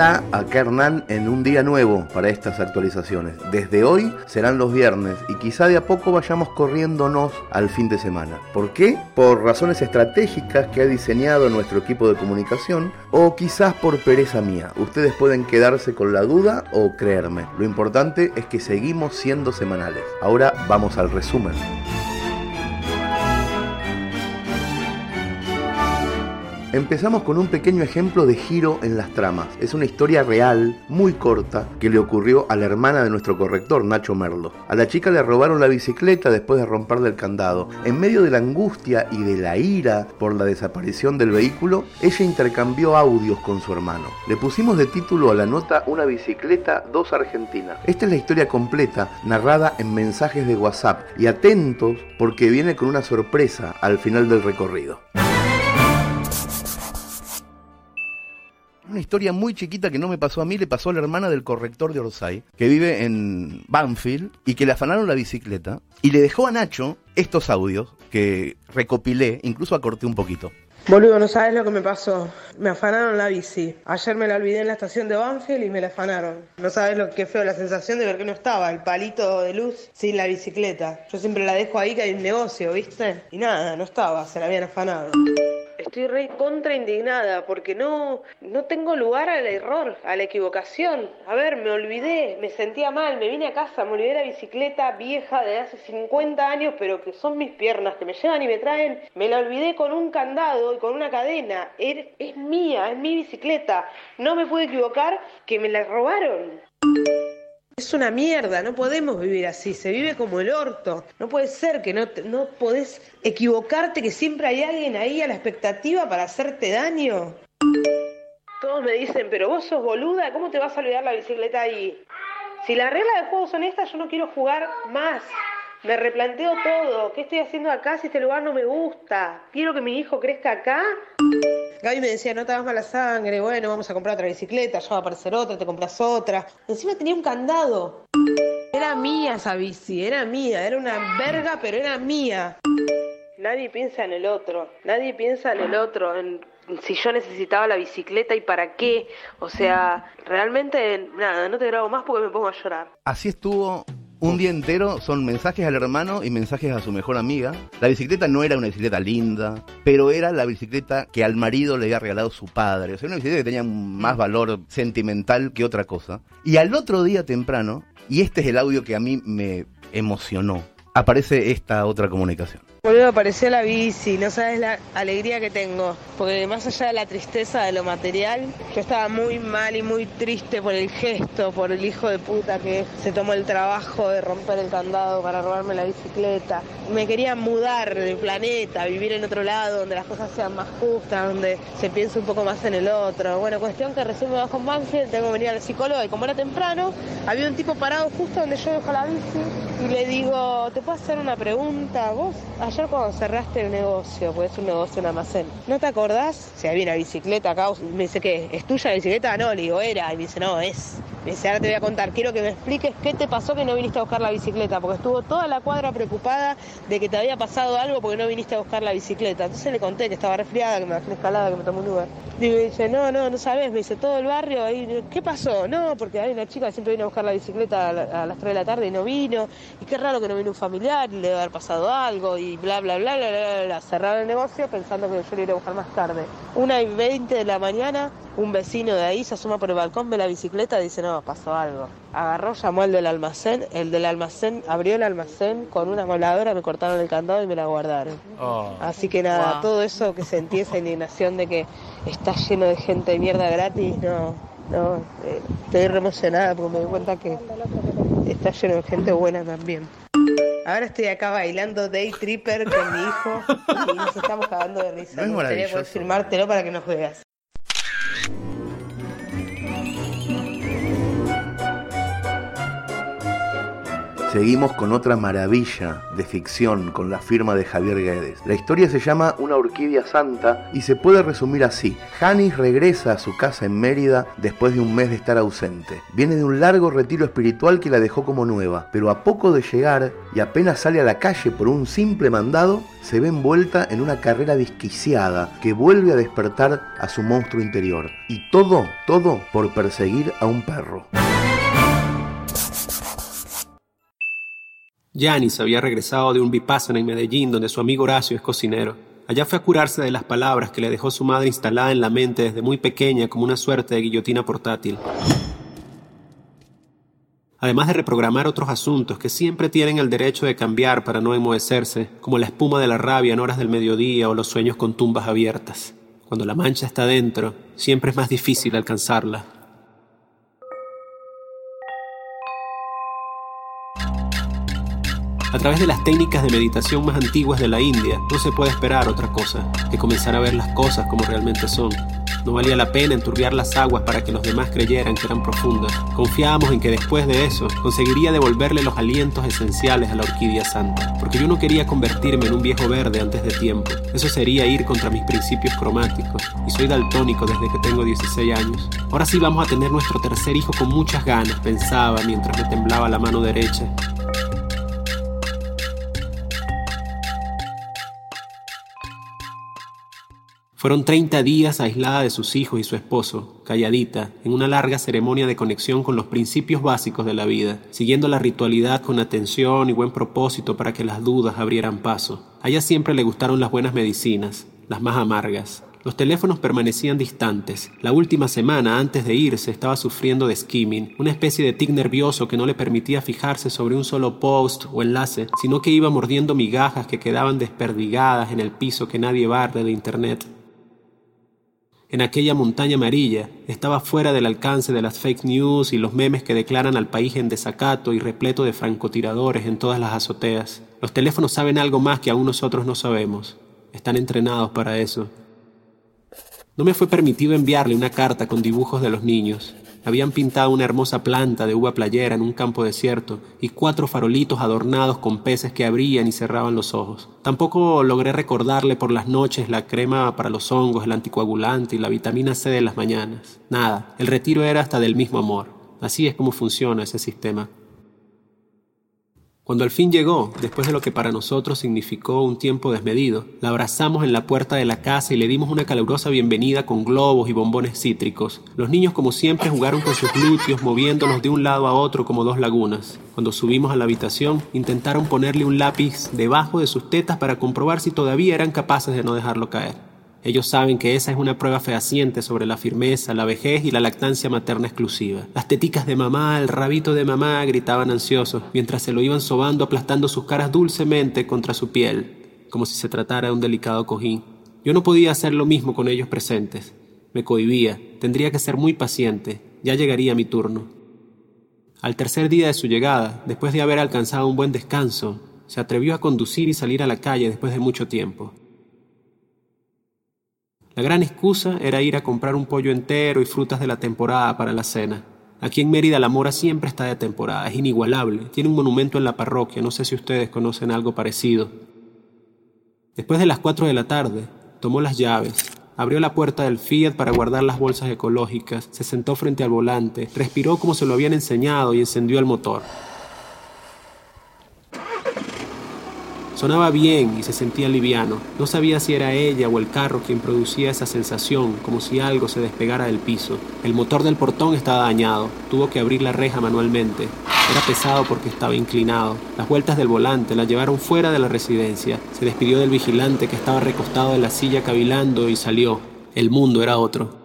Hola, acá Hernán en un día nuevo para estas actualizaciones. Desde hoy serán los viernes y quizá de a poco vayamos corriéndonos al fin de semana. ¿Por qué? Por razones estratégicas que ha diseñado nuestro equipo de comunicación o quizás por pereza mía. Ustedes pueden quedarse con la duda o creerme. Lo importante es que seguimos siendo semanales. Ahora vamos al resumen. Empezamos con un pequeño ejemplo de giro en las tramas. Es una historia real, muy corta, que le ocurrió a la hermana de nuestro corrector, Nacho Merlo. A la chica le robaron la bicicleta después de romperle el candado. En medio de la angustia y de la ira por la desaparición del vehículo, ella intercambió audios con su hermano. Le pusimos de título a la nota Una bicicleta, dos Argentinas. Esta es la historia completa, narrada en mensajes de WhatsApp. Y atentos porque viene con una sorpresa al final del recorrido. Una historia muy chiquita que no me pasó a mí, le pasó a la hermana del corrector de Orsay, que vive en Banfield y que le afanaron la bicicleta y le dejó a Nacho estos audios que recopilé, incluso acorté un poquito. Boludo, no sabes lo que me pasó. Me afanaron la bici. Ayer me la olvidé en la estación de Banfield y me la afanaron. No sabes lo que feo, la sensación de ver que no estaba, el palito de luz sin la bicicleta. Yo siempre la dejo ahí que hay un negocio, ¿viste? Y nada, no estaba, se la habían afanado. Estoy re contra indignada porque no, no tengo lugar al error, a la equivocación. A ver, me olvidé, me sentía mal, me vine a casa, me olvidé la bicicleta vieja de hace 50 años, pero que son mis piernas que me llevan y me traen. Me la olvidé con un candado y con una cadena. Es, es mía, es mi bicicleta. No me puedo equivocar que me la robaron. Es una mierda, no podemos vivir así, se vive como el orto. No puede ser que no, no podés equivocarte, que siempre hay alguien ahí a la expectativa para hacerte daño. Todos me dicen, pero vos sos boluda, ¿cómo te vas a olvidar la bicicleta ahí? Si la regla del juego son estas, yo no quiero jugar más. Me replanteo todo. ¿Qué estoy haciendo acá si este lugar no me gusta? ¿Quiero que mi hijo crezca acá? Gaby me decía, no te hagas mala sangre, bueno, vamos a comprar otra bicicleta, ya va a aparecer otra, te compras otra. Encima tenía un candado. Era mía esa bici, era mía, era una verga, pero era mía. Nadie piensa en el otro, nadie piensa en el otro, en si yo necesitaba la bicicleta y para qué. O sea, realmente, nada, no te grabo más porque me pongo a llorar. Así estuvo un día entero son mensajes al hermano y mensajes a su mejor amiga. La bicicleta no era una bicicleta linda, pero era la bicicleta que al marido le había regalado su padre. O sea, una bicicleta que tenía más valor sentimental que otra cosa. Y al otro día temprano, y este es el audio que a mí me emocionó, aparece esta otra comunicación. Boludo, apareció la bici, no sabes la alegría que tengo. Porque más allá de la tristeza de lo material, yo estaba muy mal y muy triste por el gesto, por el hijo de puta que se tomó el trabajo de romper el candado para robarme la bicicleta. Me quería mudar del planeta, vivir en otro lado, donde las cosas sean más justas, donde se piense un poco más en el otro. Bueno, cuestión que recién me bajo en Banfield, tengo que venir a la psicóloga y como era temprano, había un tipo parado justo donde yo dejo la bici y le digo, ¿te puedo hacer una pregunta? ¿Vos? Ayer cuando cerraste el negocio, pues es un negocio en almacén, ¿no te acordás? Si había una bicicleta acá, me dice, ¿qué? ¿Es tuya la bicicleta? No, le digo, era. Y me dice, no, es. Me dice, ahora te voy a contar, quiero que me expliques qué te pasó que no viniste a buscar la bicicleta, porque estuvo toda la cuadra preocupada de que te había pasado algo porque no viniste a buscar la bicicleta. Entonces le conté que estaba resfriada, que me bajé escalada, que me tomé un Uber. Y me dice, no, no, no sabes, me dice, todo el barrio ahí, ¿qué pasó? No, porque hay una chica que siempre viene a buscar la bicicleta a, las 3 de la tarde y no vino, y qué raro que no vino un familiar, le debe haber pasado algo, y bla, bla, bla, bla, bla, bla. Cerraron el negocio pensando que yo le iba a buscar más tarde. Una y 20 de la mañana, un vecino de ahí se asoma por el balcón, ve la bicicleta y dice, no, pasó algo. Agarró, llamó al del almacén, el del almacén abrió el almacén con una moladora, me cortaron el candado y me la guardaron. Oh. Así que nada, todo eso que sentí, esa indignación de que está lleno de gente de mierda gratis, no, no, eh, estoy re emocionada porque me doy cuenta que está lleno de gente buena también. Ahora estoy acá bailando Day Tripper con mi hijo y nos estamos cagando de risa. No es Me gustaría poder filmártelo para que nos veas. Seguimos con otra maravilla de ficción con la firma de Javier Guedes. La historia se llama Una orquídea santa y se puede resumir así. Janis regresa a su casa en Mérida después de un mes de estar ausente. Viene de un largo retiro espiritual que la dejó como nueva, pero a poco de llegar y apenas sale a la calle por un simple mandado, se ve envuelta en una carrera desquiciada que vuelve a despertar a su monstruo interior. Y todo, todo por perseguir a un perro. Yanis había regresado de un vipassana en Medellín donde su amigo Horacio es cocinero. Allá fue a curarse de las palabras que le dejó su madre instalada en la mente desde muy pequeña como una suerte de guillotina portátil. Además de reprogramar otros asuntos que siempre tienen el derecho de cambiar para no enmohecerse, como la espuma de la rabia en horas del mediodía o los sueños con tumbas abiertas. Cuando la mancha está dentro, siempre es más difícil alcanzarla. A través de las técnicas de meditación más antiguas de la India, no se puede esperar otra cosa que comenzar a ver las cosas como realmente son. No valía la pena enturbiar las aguas para que los demás creyeran que eran profundas. Confiábamos en que después de eso conseguiría devolverle los alientos esenciales a la orquídea santa, porque yo no quería convertirme en un viejo verde antes de tiempo. Eso sería ir contra mis principios cromáticos, y soy daltónico desde que tengo 16 años. Ahora sí vamos a tener nuestro tercer hijo con muchas ganas, pensaba mientras me temblaba la mano derecha. Fueron 30 días aislada de sus hijos y su esposo, calladita, en una larga ceremonia de conexión con los principios básicos de la vida, siguiendo la ritualidad con atención y buen propósito para que las dudas abrieran paso. A ella siempre le gustaron las buenas medicinas, las más amargas. Los teléfonos permanecían distantes. La última semana, antes de irse, estaba sufriendo de skimming, una especie de tic nervioso que no le permitía fijarse sobre un solo post o enlace, sino que iba mordiendo migajas que quedaban desperdigadas en el piso que nadie barre de Internet en aquella montaña amarilla, estaba fuera del alcance de las fake news y los memes que declaran al país en desacato y repleto de francotiradores en todas las azoteas. Los teléfonos saben algo más que aún nosotros no sabemos. Están entrenados para eso. No me fue permitido enviarle una carta con dibujos de los niños. Habían pintado una hermosa planta de uva playera en un campo desierto y cuatro farolitos adornados con peces que abrían y cerraban los ojos. Tampoco logré recordarle por las noches la crema para los hongos, el anticoagulante y la vitamina C de las mañanas. Nada, el retiro era hasta del mismo amor. Así es como funciona ese sistema. Cuando al fin llegó, después de lo que para nosotros significó un tiempo desmedido, la abrazamos en la puerta de la casa y le dimos una calurosa bienvenida con globos y bombones cítricos. Los niños, como siempre, jugaron con sus glúteos, moviéndolos de un lado a otro como dos lagunas. Cuando subimos a la habitación, intentaron ponerle un lápiz debajo de sus tetas para comprobar si todavía eran capaces de no dejarlo caer. Ellos saben que esa es una prueba fehaciente sobre la firmeza, la vejez y la lactancia materna exclusiva. Las teticas de mamá, el rabito de mamá, gritaban ansiosos, mientras se lo iban sobando aplastando sus caras dulcemente contra su piel, como si se tratara de un delicado cojín. Yo no podía hacer lo mismo con ellos presentes. Me cohibía, tendría que ser muy paciente, ya llegaría mi turno. Al tercer día de su llegada, después de haber alcanzado un buen descanso, se atrevió a conducir y salir a la calle después de mucho tiempo. La gran excusa era ir a comprar un pollo entero y frutas de la temporada para la cena. Aquí en Mérida la mora siempre está de temporada, es inigualable. Tiene un monumento en la parroquia, no sé si ustedes conocen algo parecido. Después de las cuatro de la tarde, tomó las llaves, abrió la puerta del Fiat para guardar las bolsas ecológicas, se sentó frente al volante, respiró como se lo habían enseñado y encendió el motor. Sonaba bien y se sentía liviano. No sabía si era ella o el carro quien producía esa sensación, como si algo se despegara del piso. El motor del portón estaba dañado. Tuvo que abrir la reja manualmente. Era pesado porque estaba inclinado. Las vueltas del volante la llevaron fuera de la residencia. Se despidió del vigilante que estaba recostado en la silla cavilando y salió. El mundo era otro.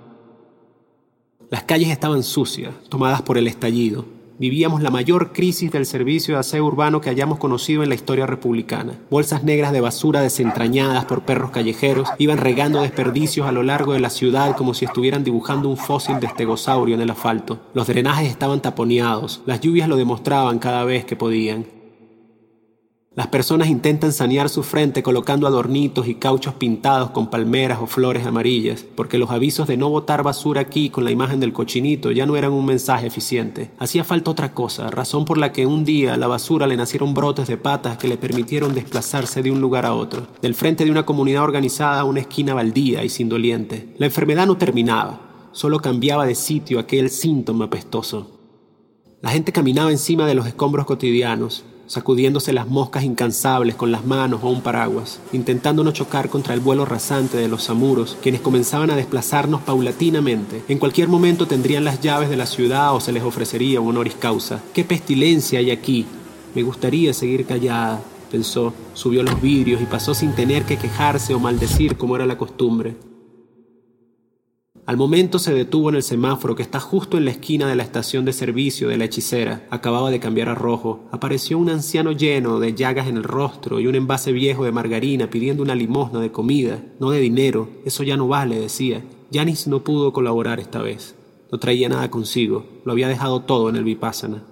Las calles estaban sucias, tomadas por el estallido vivíamos la mayor crisis del servicio de aseo urbano que hayamos conocido en la historia republicana. Bolsas negras de basura desentrañadas por perros callejeros iban regando desperdicios a lo largo de la ciudad como si estuvieran dibujando un fósil de estegosaurio en el asfalto. Los drenajes estaban taponeados, las lluvias lo demostraban cada vez que podían. Las personas intentan sanear su frente colocando adornitos y cauchos pintados con palmeras o flores amarillas, porque los avisos de no botar basura aquí con la imagen del cochinito ya no eran un mensaje eficiente. Hacía falta otra cosa, razón por la que un día a la basura le nacieron brotes de patas que le permitieron desplazarse de un lugar a otro, del frente de una comunidad organizada a una esquina baldía y sin doliente. La enfermedad no terminaba, solo cambiaba de sitio aquel síntoma pestoso. La gente caminaba encima de los escombros cotidianos, sacudiéndose las moscas incansables con las manos o un paraguas, intentando no chocar contra el vuelo rasante de los samuros, quienes comenzaban a desplazarnos paulatinamente. En cualquier momento tendrían las llaves de la ciudad o se les ofrecería un honoris causa. ¿Qué pestilencia hay aquí? Me gustaría seguir callada, pensó, subió los vidrios y pasó sin tener que quejarse o maldecir como era la costumbre. Al momento se detuvo en el semáforo que está justo en la esquina de la estación de servicio de la hechicera. Acababa de cambiar a rojo. Apareció un anciano lleno de llagas en el rostro y un envase viejo de margarina pidiendo una limosna de comida, no de dinero. Eso ya no vale, decía. Janis no pudo colaborar esta vez. No traía nada consigo. Lo había dejado todo en el Vipassana.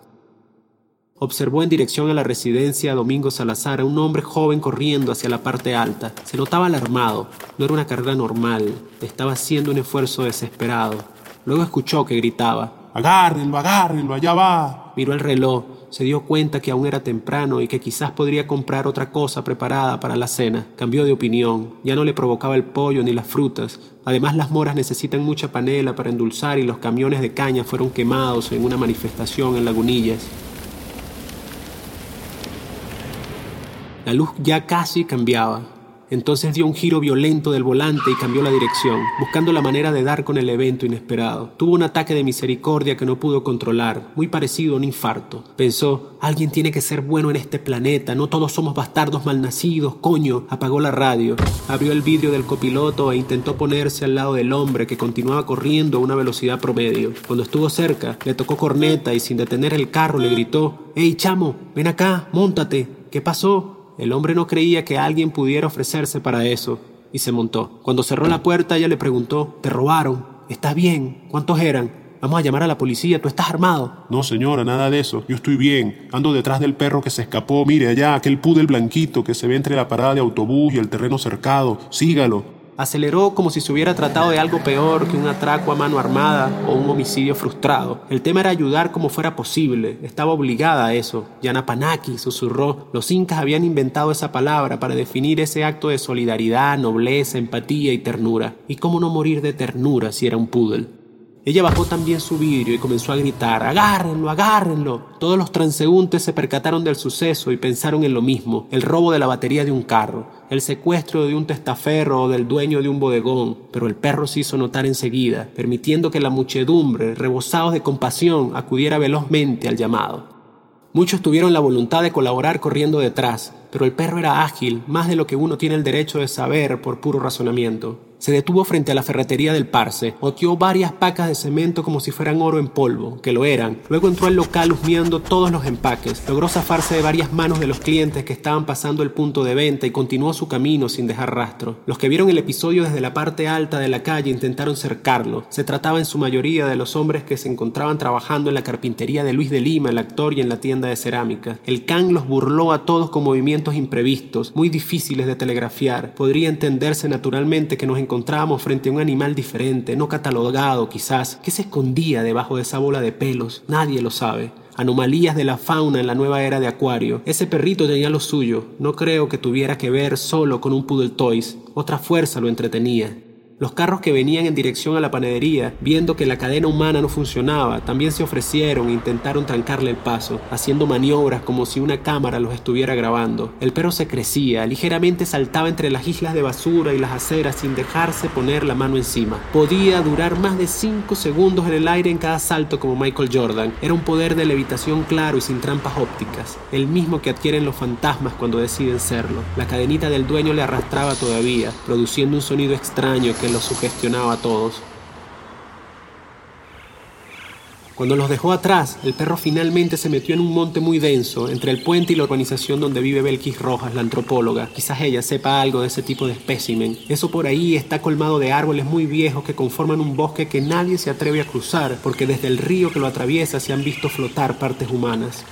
Observó en dirección a la residencia Domingo Salazar a un hombre joven corriendo hacia la parte alta. Se notaba alarmado. No era una carrera normal. Estaba haciendo un esfuerzo desesperado. Luego escuchó que gritaba. Agárrenlo, agárrenlo, allá va. Miró el reloj. Se dio cuenta que aún era temprano y que quizás podría comprar otra cosa preparada para la cena. Cambió de opinión. Ya no le provocaba el pollo ni las frutas. Además las moras necesitan mucha panela para endulzar y los camiones de caña fueron quemados en una manifestación en Lagunillas. La luz ya casi cambiaba. Entonces dio un giro violento del volante y cambió la dirección, buscando la manera de dar con el evento inesperado. Tuvo un ataque de misericordia que no pudo controlar, muy parecido a un infarto. Pensó, alguien tiene que ser bueno en este planeta, no todos somos bastardos malnacidos, coño. Apagó la radio, abrió el vidrio del copiloto e intentó ponerse al lado del hombre que continuaba corriendo a una velocidad promedio. Cuando estuvo cerca, le tocó corneta y sin detener el carro le gritó, ¡Ey, chamo, ven acá, montate! ¿Qué pasó? El hombre no creía que alguien pudiera ofrecerse para eso y se montó. Cuando cerró la puerta ella le preguntó, ¿te robaron? ¿Estás bien? ¿Cuántos eran? Vamos a llamar a la policía, ¿tú estás armado? No, señora, nada de eso. Yo estoy bien. Ando detrás del perro que se escapó. Mire allá, aquel pudel blanquito que se ve entre la parada de autobús y el terreno cercado. Sígalo. Aceleró como si se hubiera tratado de algo peor que un atraco a mano armada o un homicidio frustrado. El tema era ayudar como fuera posible. Estaba obligada a eso. Yanapanaki susurró. Los incas habían inventado esa palabra para definir ese acto de solidaridad, nobleza, empatía y ternura. ¿Y cómo no morir de ternura si era un poodle? Ella bajó también su vidrio y comenzó a gritar, agárrenlo, agárrenlo. Todos los transeúntes se percataron del suceso y pensaron en lo mismo, el robo de la batería de un carro, el secuestro de un testaferro o del dueño de un bodegón, pero el perro se hizo notar enseguida, permitiendo que la muchedumbre, rebosados de compasión, acudiera velozmente al llamado. Muchos tuvieron la voluntad de colaborar corriendo detrás, pero el perro era ágil, más de lo que uno tiene el derecho de saber por puro razonamiento. Se detuvo frente a la ferretería del Parse, oteó varias pacas de cemento como si fueran oro en polvo, que lo eran. Luego entró al local husmeando todos los empaques. Logró zafarse de varias manos de los clientes que estaban pasando el punto de venta y continuó su camino sin dejar rastro. Los que vieron el episodio desde la parte alta de la calle intentaron cercarlo. Se trataba en su mayoría de los hombres que se encontraban trabajando en la carpintería de Luis de Lima, el actor, y en la tienda de cerámica. El can los burló a todos con movimientos imprevistos, muy difíciles de telegrafiar. Podría entenderse naturalmente que nos encontrábamos frente a un animal diferente, no catalogado quizás. ¿Qué se escondía debajo de esa bola de pelos? Nadie lo sabe anomalías de la fauna en la nueva era de Acuario. Ese perrito tenía lo suyo. No creo que tuviera que ver solo con un Poodle Toys. Otra fuerza lo entretenía. Los carros que venían en dirección a la panadería, viendo que la cadena humana no funcionaba, también se ofrecieron e intentaron trancarle el paso, haciendo maniobras como si una cámara los estuviera grabando. El perro se crecía, ligeramente saltaba entre las islas de basura y las aceras sin dejarse poner la mano encima. Podía durar más de 5 segundos en el aire en cada salto como Michael Jordan. Era un poder de levitación claro y sin trampas ópticas, el mismo que adquieren los fantasmas cuando deciden serlo. La cadenita del dueño le arrastraba todavía, produciendo un sonido extraño los sugestionaba a todos. Cuando los dejó atrás, el perro finalmente se metió en un monte muy denso, entre el puente y la urbanización donde vive Belkis Rojas, la antropóloga. Quizás ella sepa algo de ese tipo de espécimen. Eso por ahí está colmado de árboles muy viejos que conforman un bosque que nadie se atreve a cruzar, porque desde el río que lo atraviesa se han visto flotar partes humanas.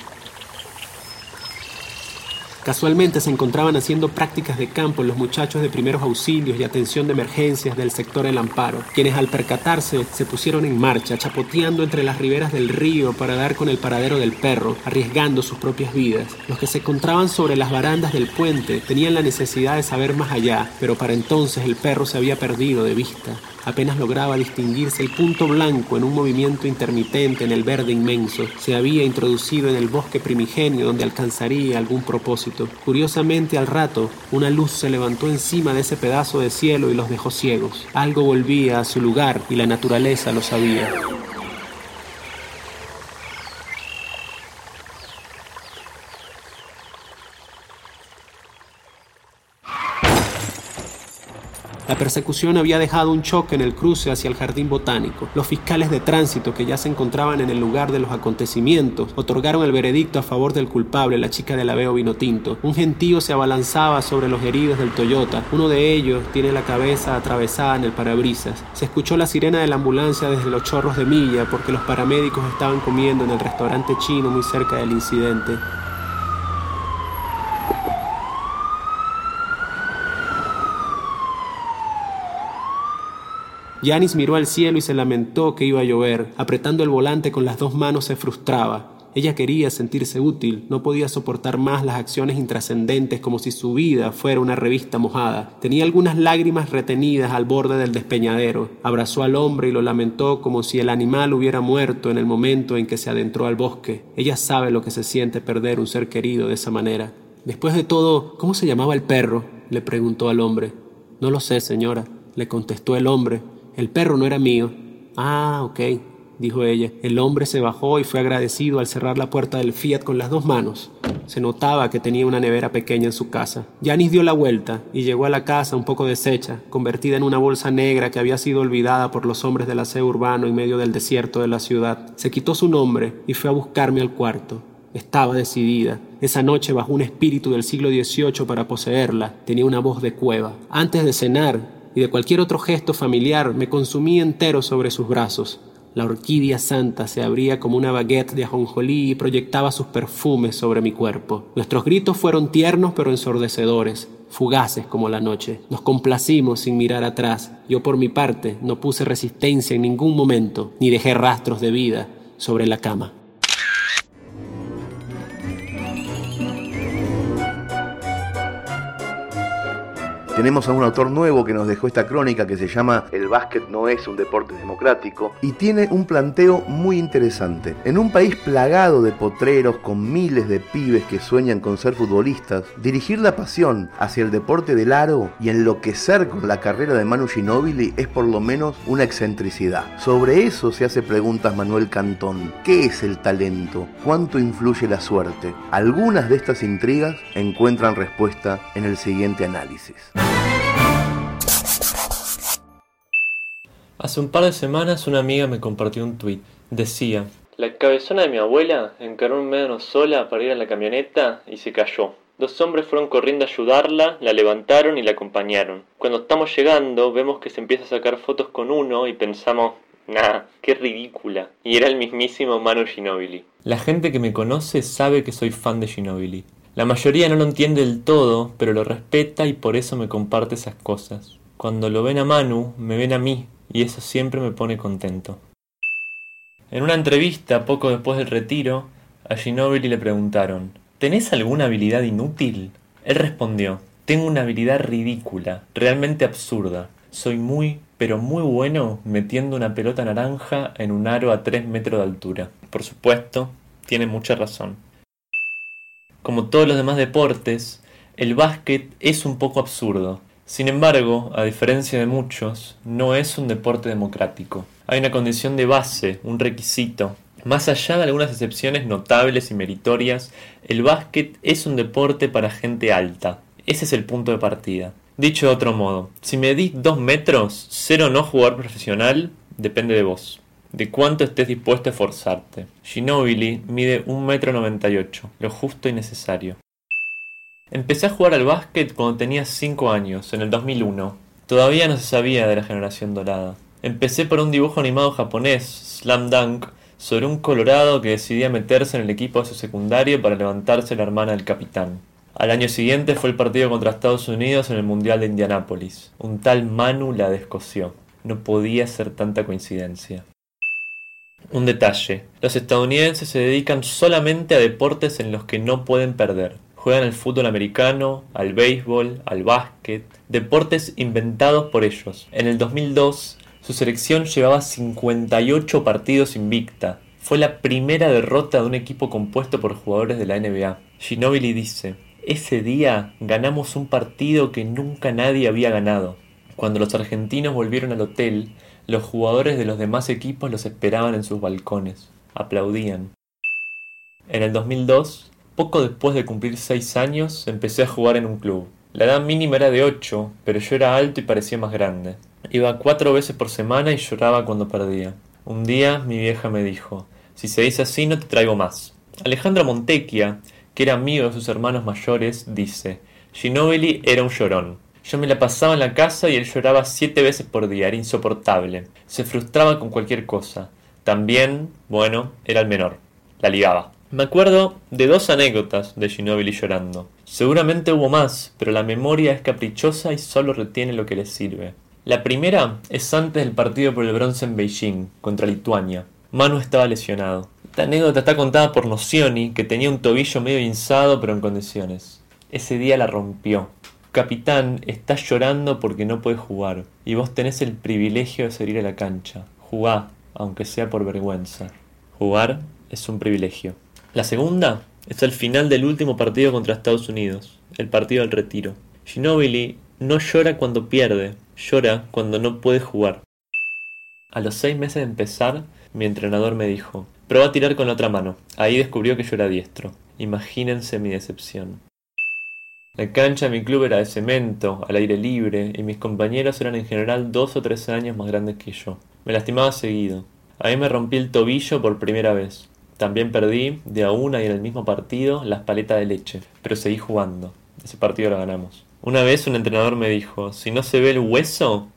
Casualmente se encontraban haciendo prácticas de campo los muchachos de primeros auxilios y atención de emergencias del sector El Amparo, quienes al percatarse se pusieron en marcha, chapoteando entre las riberas del río para dar con el paradero del perro, arriesgando sus propias vidas. Los que se encontraban sobre las barandas del puente tenían la necesidad de saber más allá, pero para entonces el perro se había perdido de vista. Apenas lograba distinguirse el punto blanco en un movimiento intermitente en el verde inmenso. Se había introducido en el bosque primigenio donde alcanzaría algún propósito. Curiosamente al rato, una luz se levantó encima de ese pedazo de cielo y los dejó ciegos. Algo volvía a su lugar y la naturaleza lo sabía. La persecución había dejado un choque en el cruce hacia el jardín botánico. Los fiscales de tránsito que ya se encontraban en el lugar de los acontecimientos otorgaron el veredicto a favor del culpable, la chica del aveo vino tinto. Un gentío se abalanzaba sobre los heridos del Toyota. Uno de ellos tiene la cabeza atravesada en el parabrisas. Se escuchó la sirena de la ambulancia desde los chorros de milla porque los paramédicos estaban comiendo en el restaurante chino muy cerca del incidente. Yanis miró al cielo y se lamentó que iba a llover. Apretando el volante con las dos manos se frustraba. Ella quería sentirse útil, no podía soportar más las acciones intrascendentes como si su vida fuera una revista mojada. Tenía algunas lágrimas retenidas al borde del despeñadero. Abrazó al hombre y lo lamentó como si el animal hubiera muerto en el momento en que se adentró al bosque. Ella sabe lo que se siente perder un ser querido de esa manera. Después de todo, ¿cómo se llamaba el perro? le preguntó al hombre. No lo sé, señora, le contestó el hombre. El perro no era mío. Ah, ok, dijo ella. El hombre se bajó y fue agradecido al cerrar la puerta del Fiat con las dos manos. Se notaba que tenía una nevera pequeña en su casa. Yanis dio la vuelta y llegó a la casa un poco deshecha, convertida en una bolsa negra que había sido olvidada por los hombres del aseo urbano en medio del desierto de la ciudad. Se quitó su nombre y fue a buscarme al cuarto. Estaba decidida. Esa noche bajó un espíritu del siglo XVIII para poseerla. Tenía una voz de cueva. Antes de cenar, y de cualquier otro gesto familiar me consumí entero sobre sus brazos. La orquídea santa se abría como una baguette de ajonjolí y proyectaba sus perfumes sobre mi cuerpo. Nuestros gritos fueron tiernos pero ensordecedores, fugaces como la noche. Nos complacimos sin mirar atrás. Yo por mi parte no puse resistencia en ningún momento, ni dejé rastros de vida sobre la cama. Tenemos a un autor nuevo que nos dejó esta crónica que se llama El básquet no es un deporte democrático y tiene un planteo muy interesante. En un país plagado de potreros con miles de pibes que sueñan con ser futbolistas, dirigir la pasión hacia el deporte del aro y enloquecer con la carrera de Manu Ginóbili es por lo menos una excentricidad. Sobre eso se hace preguntas Manuel Cantón. ¿Qué es el talento? ¿Cuánto influye la suerte? Algunas de estas intrigas encuentran respuesta en el siguiente análisis. Hace un par de semanas una amiga me compartió un tuit. Decía, la cabezona de mi abuela encaró un médano sola para ir a la camioneta y se cayó. Dos hombres fueron corriendo a ayudarla, la levantaron y la acompañaron. Cuando estamos llegando vemos que se empieza a sacar fotos con uno y pensamos, nah, qué ridícula. Y era el mismísimo Manu Ginobili. La gente que me conoce sabe que soy fan de Ginobili. La mayoría no lo entiende del todo, pero lo respeta y por eso me comparte esas cosas. Cuando lo ven a Manu, me ven a mí, y eso siempre me pone contento. En una entrevista poco después del retiro, a Ginobili le preguntaron, ¿Tenés alguna habilidad inútil? Él respondió, tengo una habilidad ridícula, realmente absurda. Soy muy, pero muy bueno metiendo una pelota naranja en un aro a tres metros de altura. Por supuesto, tiene mucha razón. Como todos los demás deportes, el básquet es un poco absurdo. Sin embargo, a diferencia de muchos, no es un deporte democrático. Hay una condición de base, un requisito. Más allá de algunas excepciones notables y meritorias, el básquet es un deporte para gente alta. Ese es el punto de partida. Dicho de otro modo, si medís dos metros, ser o no jugador profesional depende de vos de cuánto estés dispuesto a esforzarte. Ginobili mide 1,98 m, lo justo y necesario. Empecé a jugar al básquet cuando tenía 5 años, en el 2001. Todavía no se sabía de la generación dorada. Empecé por un dibujo animado japonés, Slam Dunk, sobre un colorado que decidía meterse en el equipo de su secundario para levantarse la hermana del capitán. Al año siguiente fue el partido contra Estados Unidos en el Mundial de Indianápolis. Un tal Manu la descoció. No podía ser tanta coincidencia. Un detalle. Los estadounidenses se dedican solamente a deportes en los que no pueden perder. Juegan al fútbol americano, al béisbol, al básquet, deportes inventados por ellos. En el 2002, su selección llevaba 58 partidos invicta. Fue la primera derrota de un equipo compuesto por jugadores de la NBA. Ginobili dice, ese día ganamos un partido que nunca nadie había ganado. Cuando los argentinos volvieron al hotel, los jugadores de los demás equipos los esperaban en sus balcones. Aplaudían. En el 2002, poco después de cumplir 6 años, empecé a jugar en un club. La edad mínima era de 8, pero yo era alto y parecía más grande. Iba cuatro veces por semana y lloraba cuando perdía. Un día mi vieja me dijo, si se dice así no te traigo más. Alejandro Montecchia, que era amigo de sus hermanos mayores, dice, Ginobili era un llorón. Yo me la pasaba en la casa y él lloraba siete veces por día, era insoportable. Se frustraba con cualquier cosa. También, bueno, era el menor. La ligaba. Me acuerdo de dos anécdotas de Ginobili llorando. Seguramente hubo más, pero la memoria es caprichosa y solo retiene lo que le sirve. La primera es antes del partido por el bronce en Beijing, contra Lituania. Manu estaba lesionado. Esta anécdota está contada por Nocioni, que tenía un tobillo medio hinchado pero en condiciones. Ese día la rompió. Capitán, estás llorando porque no puedes jugar, y vos tenés el privilegio de salir a la cancha. Jugá, aunque sea por vergüenza. Jugar es un privilegio. La segunda es el final del último partido contra Estados Unidos, el partido del retiro. Ginobili no llora cuando pierde, llora cuando no puede jugar. A los seis meses de empezar, mi entrenador me dijo, prueba a tirar con la otra mano. Ahí descubrió que yo era diestro. Imagínense mi decepción. La cancha de mi club era de cemento, al aire libre, y mis compañeros eran en general dos o tres años más grandes que yo. Me lastimaba seguido. Ahí me rompí el tobillo por primera vez. También perdí, de a una y en el mismo partido, las paletas de leche, pero seguí jugando. Ese partido lo ganamos. Una vez un entrenador me dijo, si no se ve el hueso,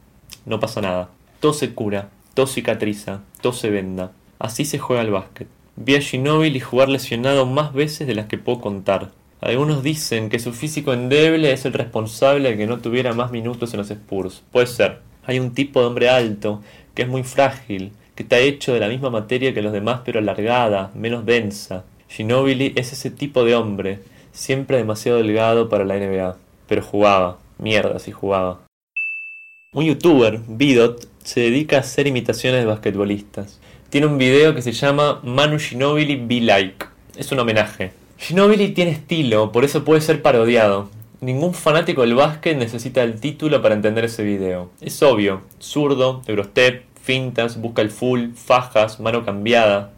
no pasa nada. Todo se cura, todo cicatriza, todo se venda. Así se juega el básquet. Vi a Ginóbili jugar lesionado más veces de las que puedo contar. Algunos dicen que su físico endeble es el responsable de que no tuviera más minutos en los Spurs. Puede ser. Hay un tipo de hombre alto que es muy frágil, que está hecho de la misma materia que los demás pero alargada, menos densa. Ginobili es ese tipo de hombre, siempre demasiado delgado para la NBA. Pero jugaba. Mierda si jugaba. Un youtuber, Bidot, se dedica a hacer imitaciones de basquetbolistas. Tiene un video que se llama Manu Ginobili Be Like. Es un homenaje. Ginobili tiene estilo, por eso puede ser parodiado. Ningún fanático del básquet necesita el título para entender ese video. Es obvio, zurdo, Eurostep, fintas, busca el full, fajas, mano cambiada.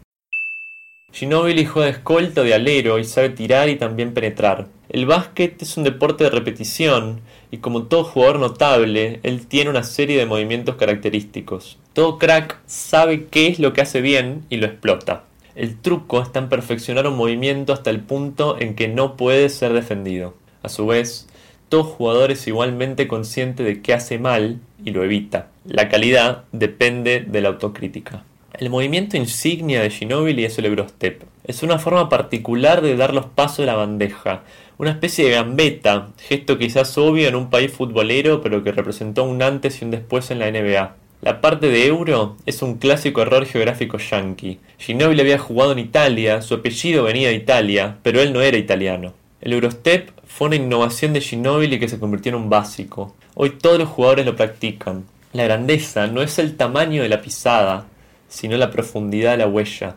Ginobili juega de escolta de alero y sabe tirar y también penetrar. El básquet es un deporte de repetición y como todo jugador notable, él tiene una serie de movimientos característicos. Todo crack sabe qué es lo que hace bien y lo explota. El truco está en perfeccionar un movimiento hasta el punto en que no puede ser defendido. A su vez, todo jugador es igualmente consciente de que hace mal y lo evita. La calidad depende de la autocrítica. El movimiento insignia de Ginobili es el Eurostep. Es una forma particular de dar los pasos de la bandeja, una especie de gambeta, gesto quizás obvio en un país futbolero pero que representó un antes y un después en la NBA. La parte de euro es un clásico error geográfico yankee. Ginobili había jugado en Italia, su apellido venía de Italia, pero él no era italiano. El Eurostep fue una innovación de Ginobili que se convirtió en un básico. Hoy todos los jugadores lo practican. La grandeza no es el tamaño de la pisada, sino la profundidad de la huella.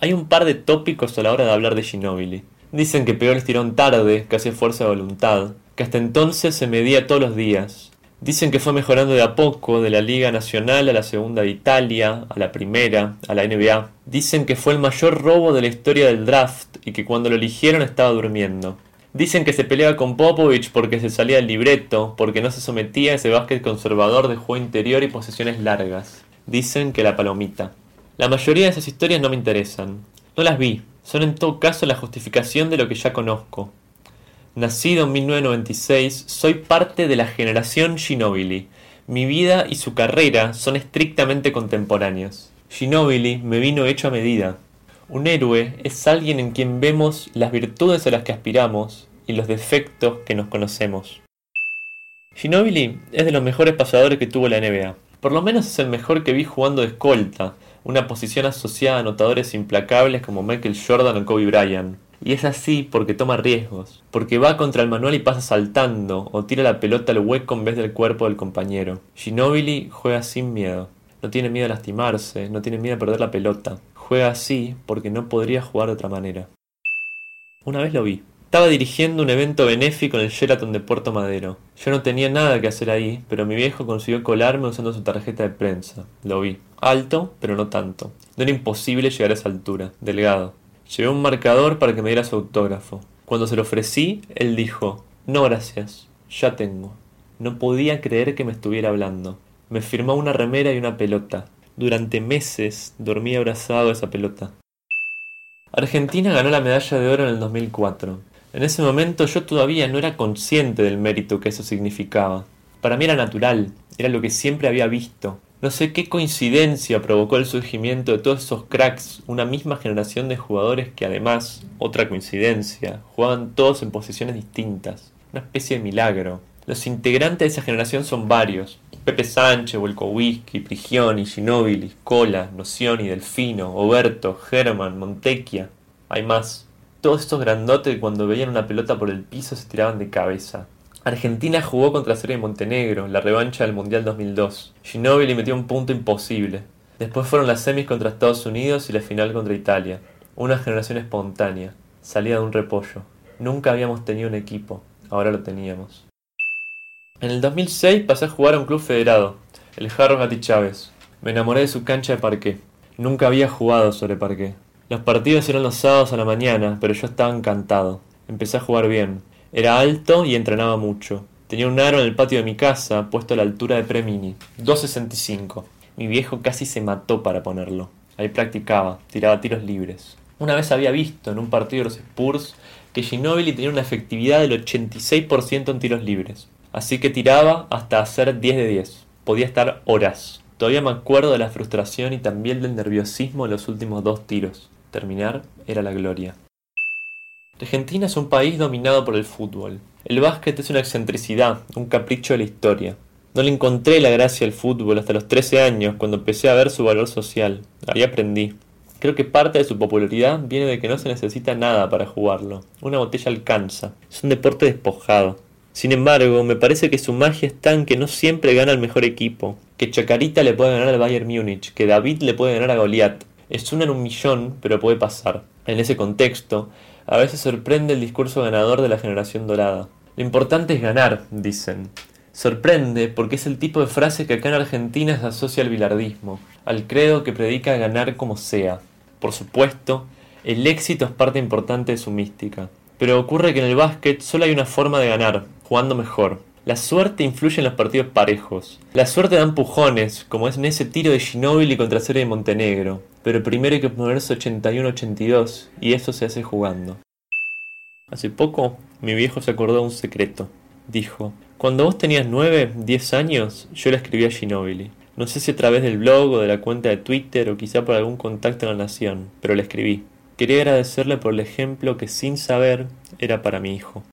Hay un par de tópicos a la hora de hablar de Ginobili. Dicen que pegó el estirón tarde, que hace fuerza de voluntad, que hasta entonces se medía todos los días, Dicen que fue mejorando de a poco, de la Liga Nacional a la Segunda de Italia, a la Primera, a la NBA. Dicen que fue el mayor robo de la historia del draft y que cuando lo eligieron estaba durmiendo. Dicen que se peleaba con Popovich porque se salía del libreto, porque no se sometía a ese básquet conservador de juego interior y posesiones largas. Dicen que la palomita. La mayoría de esas historias no me interesan. No las vi. Son en todo caso la justificación de lo que ya conozco. Nacido en 1996, soy parte de la generación Ginobili. Mi vida y su carrera son estrictamente contemporáneos. Ginobili me vino hecho a medida. Un héroe es alguien en quien vemos las virtudes a las que aspiramos y los defectos que nos conocemos. Ginobili es de los mejores pasadores que tuvo la NBA. Por lo menos es el mejor que vi jugando de escolta, una posición asociada a anotadores implacables como Michael Jordan o Kobe Bryant. Y es así porque toma riesgos, porque va contra el manual y pasa saltando, o tira la pelota al hueco en vez del cuerpo del compañero. Ginobili juega sin miedo. No tiene miedo a lastimarse, no tiene miedo a perder la pelota. Juega así porque no podría jugar de otra manera. Una vez lo vi. Estaba dirigiendo un evento benéfico en el Sheraton de Puerto Madero. Yo no tenía nada que hacer ahí, pero mi viejo consiguió colarme usando su tarjeta de prensa. Lo vi. Alto, pero no tanto. No era imposible llegar a esa altura. Delgado. Llevé un marcador para que me diera su autógrafo. Cuando se lo ofrecí, él dijo, no gracias, ya tengo. No podía creer que me estuviera hablando. Me firmó una remera y una pelota. Durante meses dormí abrazado a esa pelota. Argentina ganó la medalla de oro en el 2004. En ese momento yo todavía no era consciente del mérito que eso significaba. Para mí era natural, era lo que siempre había visto, no sé qué coincidencia provocó el surgimiento de todos esos cracks, una misma generación de jugadores que además, otra coincidencia, jugaban todos en posiciones distintas. Una especie de milagro. Los integrantes de esa generación son varios. Pepe Sánchez, Volkowski, Prigioni, Ginóbili, Cola, Nocioni, Delfino, Oberto, German, Montecchia. Hay más. Todos estos grandotes que cuando veían una pelota por el piso se tiraban de cabeza. Argentina jugó contra Serbia y Montenegro, la revancha del Mundial 2002. Ginóbili metió un punto imposible. Después fueron las semis contra Estados Unidos y la final contra Italia. Una generación espontánea, salida de un repollo. Nunca habíamos tenido un equipo, ahora lo teníamos. En el 2006 pasé a jugar a un club federado, el Jarro Gati Chávez. Me enamoré de su cancha de parqué. Nunca había jugado sobre parqué. Los partidos eran los sábados a la mañana, pero yo estaba encantado. Empecé a jugar bien. Era alto y entrenaba mucho. Tenía un aro en el patio de mi casa, puesto a la altura de Premini, 2.65. Mi viejo casi se mató para ponerlo. Ahí practicaba, tiraba tiros libres. Una vez había visto en un partido de los Spurs que Ginobili tenía una efectividad del 86% en tiros libres. Así que tiraba hasta hacer 10 de 10. Podía estar horas. Todavía me acuerdo de la frustración y también del nerviosismo de los últimos dos tiros. Terminar era la gloria. Argentina es un país dominado por el fútbol. El básquet es una excentricidad, un capricho de la historia. No le encontré la gracia al fútbol hasta los 13 años, cuando empecé a ver su valor social. Ahí aprendí. Creo que parte de su popularidad viene de que no se necesita nada para jugarlo. Una botella alcanza. Es un deporte despojado. Sin embargo, me parece que su magia está en que no siempre gana el mejor equipo. Que Chacarita le puede ganar al Bayern Múnich, que David le puede ganar a Goliat. Es una en un millón, pero puede pasar. En ese contexto, a veces sorprende el discurso ganador de la generación dorada. Lo importante es ganar, dicen. Sorprende porque es el tipo de frase que acá en Argentina se asocia al bilardismo, al credo que predica ganar como sea. Por supuesto, el éxito es parte importante de su mística. Pero ocurre que en el básquet solo hay una forma de ganar, jugando mejor. La suerte influye en los partidos parejos. La suerte da empujones, como es en ese tiro de Ginóbili contra Serie de Montenegro pero primero hay que ponerse 81-82 y eso se hace jugando. Hace poco mi viejo se acordó de un secreto. Dijo, cuando vos tenías 9, 10 años, yo le escribí a Ginobili. No sé si a través del blog o de la cuenta de Twitter o quizá por algún contacto en la nación, pero le escribí. Quería agradecerle por el ejemplo que sin saber era para mi hijo.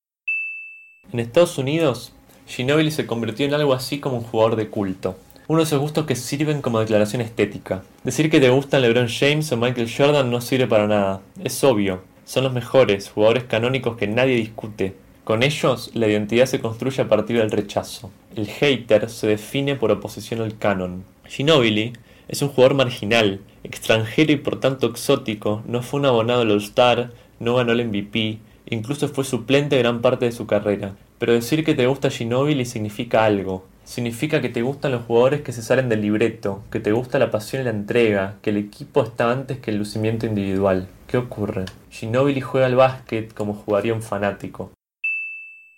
En Estados Unidos, Ginobili se convirtió en algo así como un jugador de culto uno de esos gustos que sirven como declaración estética. Decir que te gustan LeBron James o Michael Jordan no sirve para nada, es obvio. Son los mejores, jugadores canónicos que nadie discute. Con ellos, la identidad se construye a partir del rechazo. El hater se define por oposición al canon. Ginobili es un jugador marginal, extranjero y por tanto exótico, no fue un abonado al All-Star, no ganó el MVP, incluso fue suplente gran parte de su carrera. Pero decir que te gusta Ginobili significa algo, significa que te gustan los jugadores que se salen del libreto, que te gusta la pasión y la entrega, que el equipo está antes que el lucimiento individual. ¿Qué ocurre? Ginobili juega al básquet como jugaría un fanático.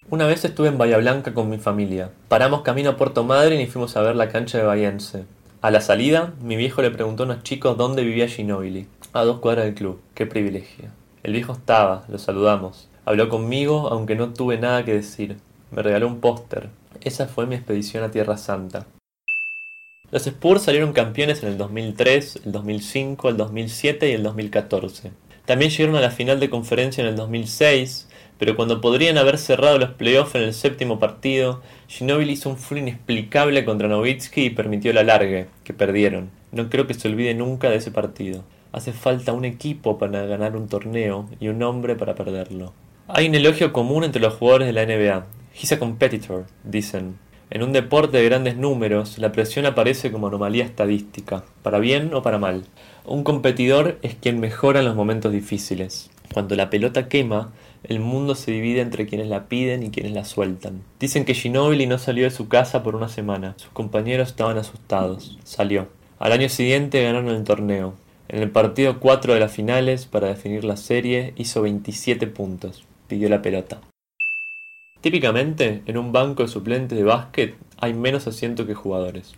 Una vez estuve en Bahía Blanca con mi familia. Paramos camino a Puerto Madryn y fuimos a ver la cancha de Bahiense. A la salida, mi viejo le preguntó a unos chicos dónde vivía Ginobili. A dos cuadras del club. Qué privilegio. El viejo estaba, lo saludamos. Habló conmigo, aunque no tuve nada que decir. Me regaló un póster. Esa fue mi expedición a Tierra Santa. Los Spurs salieron campeones en el 2003, el 2005, el 2007 y el 2014. También llegaron a la final de conferencia en el 2006, Pero cuando podrían haber cerrado los playoffs en el séptimo partido, Ginóbili hizo un full inexplicable contra Novitsky y permitió la largue, que perdieron. No creo que se olvide nunca de ese partido. Hace falta un equipo para ganar un torneo y un hombre para perderlo. Hay un elogio común entre los jugadores de la NBA. He's a competitor, dicen. En un deporte de grandes números, la presión aparece como anomalía estadística, para bien o para mal. Un competidor es quien mejora en los momentos difíciles. Cuando la pelota quema, el mundo se divide entre quienes la piden y quienes la sueltan. Dicen que Ginobili no salió de su casa por una semana. Sus compañeros estaban asustados. Salió. Al año siguiente ganaron el torneo. En el partido 4 de las finales, para definir la serie, hizo 27 puntos. Pidió la pelota. Típicamente, en un banco de suplentes de básquet hay menos asientos que jugadores.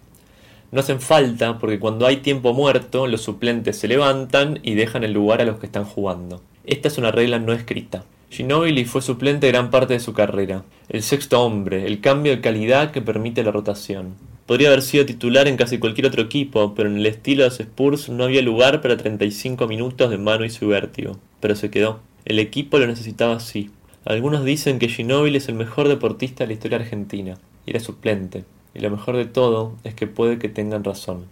No hacen falta porque cuando hay tiempo muerto, los suplentes se levantan y dejan el lugar a los que están jugando. Esta es una regla no escrita. Ginobili fue suplente gran parte de su carrera. El sexto hombre, el cambio de calidad que permite la rotación. Podría haber sido titular en casi cualquier otro equipo, pero en el estilo de los Spurs no había lugar para 35 minutos de mano y su vértigo. Pero se quedó. El equipo lo necesitaba así. Algunos dicen que Ginóbili es el mejor deportista de la historia argentina, y era suplente, y lo mejor de todo es que puede que tengan razón.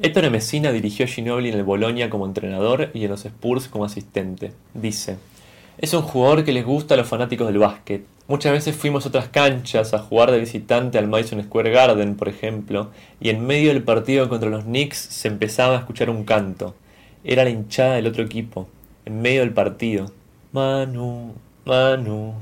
Ettore Messina dirigió a Ginóbili en el Bolonia como entrenador y en los Spurs como asistente. Dice, es un jugador que les gusta a los fanáticos del básquet. Muchas veces fuimos a otras canchas a jugar de visitante al Madison Square Garden, por ejemplo, y en medio del partido contra los Knicks se empezaba a escuchar un canto. Era la hinchada del otro equipo, en medio del partido. Manu, Manu.